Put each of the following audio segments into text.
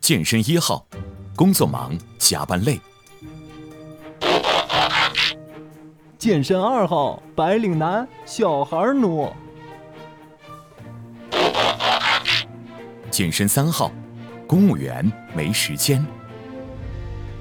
健身一号，工作忙，加班累。健身二号，白领男，小孩奴。健身三号，公务员，没时间。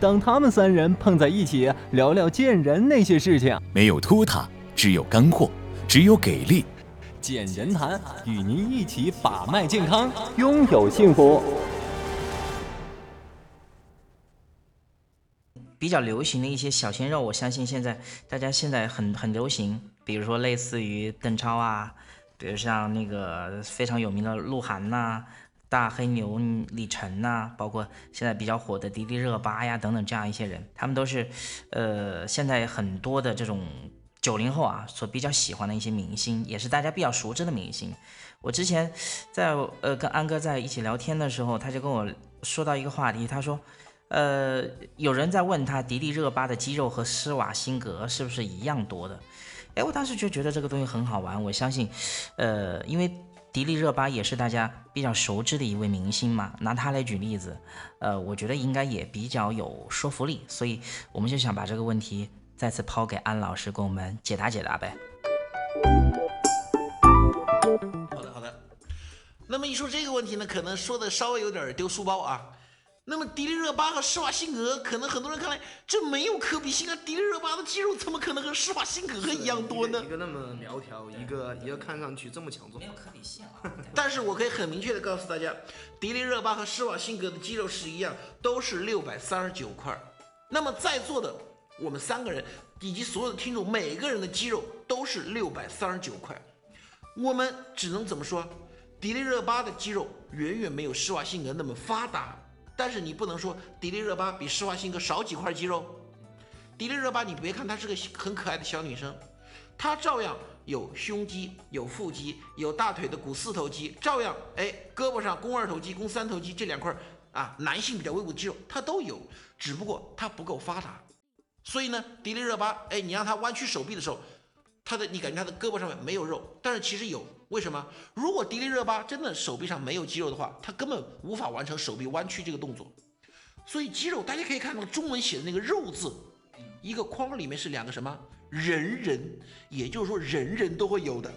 当他们三人碰在一起，聊聊见人那些事情，没有拖沓，只有干货，只有给力。健人谈与您一起把脉健康，拥有幸福。比较流行的一些小鲜肉，我相信现在大家现在很很流行，比如说类似于邓超啊，比如像那个非常有名的鹿晗呐。大黑牛李晨呐，包括现在比较火的迪丽热巴呀等等这样一些人，他们都是，呃，现在很多的这种九零后啊所比较喜欢的一些明星，也是大家比较熟知的明星。我之前在呃跟安哥在一起聊天的时候，他就跟我说到一个话题，他说，呃，有人在问他迪丽热巴的肌肉和施瓦辛格是不是一样多的？哎，我当时就觉得这个东西很好玩，我相信，呃，因为。迪丽热巴也是大家比较熟知的一位明星嘛，拿她来举例子，呃，我觉得应该也比较有说服力，所以我们就想把这个问题再次抛给安老师，给我们解答解答呗。好的，好的。那么一说这个问题呢，可能说的稍微有点丢书包啊。那么迪丽热巴和施瓦辛格，可能很多人看来这没有可比性啊！迪丽热巴的肌肉怎么可能和施瓦辛格一样多呢？一个那么苗条，一个一个看上去这么强壮，没有可比性啊！但是我可以很明确的告诉大家，迪丽热巴和施瓦辛格的肌肉是一样，都是六百三十九块。那么在座的我们三个人以及所有的听众，每个人的肌肉都是六百三十九块。我们只能怎么说？迪丽热巴的肌肉远远没有施瓦辛格那么发达。但是你不能说迪丽热巴比施瓦辛格少几块肌肉。迪丽热巴，你别看她是个很可爱的小女生，她照样有胸肌、有腹肌、有大腿的股四头肌，照样哎，胳膊上肱二头肌、肱三头肌这两块啊，男性比较威武的肌肉她都有，只不过她不够发达。所以呢，迪丽热巴，哎，你让她弯曲手臂的时候，她的你感觉她的胳膊上面没有肉，但是其实有。为什么？如果迪丽热巴真的手臂上没有肌肉的话，她根本无法完成手臂弯曲这个动作。所以肌肉，大家可以看到中文写的那个“肉”字，一个框里面是两个什么？人人，也就是说人人都会有的，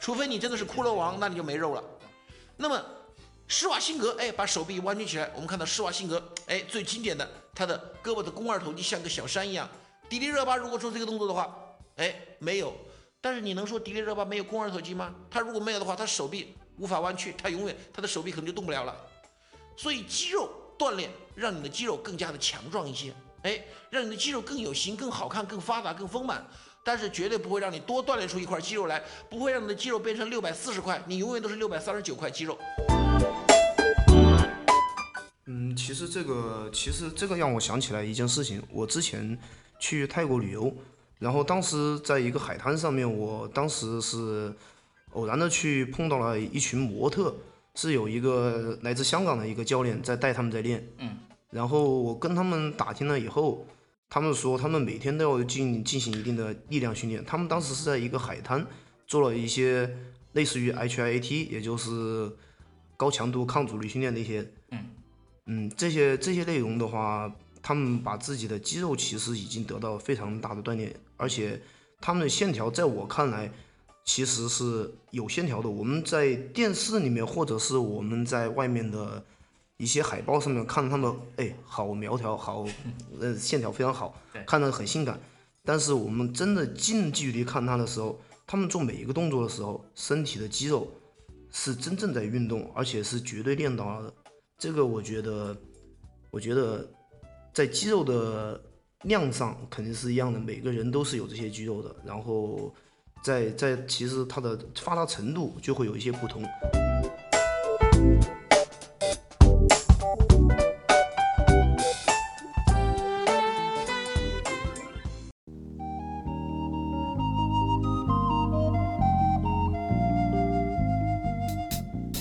除非你真的是骷髅王，那你就没肉了。那么施瓦辛格，哎，把手臂弯曲起来，我们看到施瓦辛格，哎，最经典的，他的胳膊的肱二头肌像个小山一样。迪丽热巴如果做这个动作的话，哎，没有。但是你能说迪丽热巴没有肱二头肌吗？她如果没有的话，她手臂无法弯曲，她永远她的手臂可能就动不了了。所以肌肉锻炼让你的肌肉更加的强壮一些，哎，让你的肌肉更有型、更好看、更发达、更丰满。但是绝对不会让你多锻炼出一块肌肉来，不会让你的肌肉变成六百四十块，你永远都是六百三十九块肌肉。嗯，其实这个其实这个让我想起来一件事情，我之前去泰国旅游。然后当时在一个海滩上面，我当时是偶然的去碰到了一群模特，是有一个来自香港的一个教练在带他们在练。嗯。然后我跟他们打听了以后，他们说他们每天都要进进行一定的力量训练。他们当时是在一个海滩做了一些类似于 HIAT，也就是高强度抗阻力训练的一些。嗯。嗯，这些这些内容的话。他们把自己的肌肉其实已经得到非常大的锻炼，而且他们的线条在我看来其实是有线条的。我们在电视里面或者是我们在外面的一些海报上面看到他们，哎，好苗条，好，呃，线条非常好，看着很性感。但是我们真的近距离看他的时候，他们做每一个动作的时候，身体的肌肉是真正在运动，而且是绝对练到了的。这个我觉得，我觉得。在肌肉的量上肯定是一样的，每个人都是有这些肌肉的。然后，在在其实它的发达程度就会有一些不同。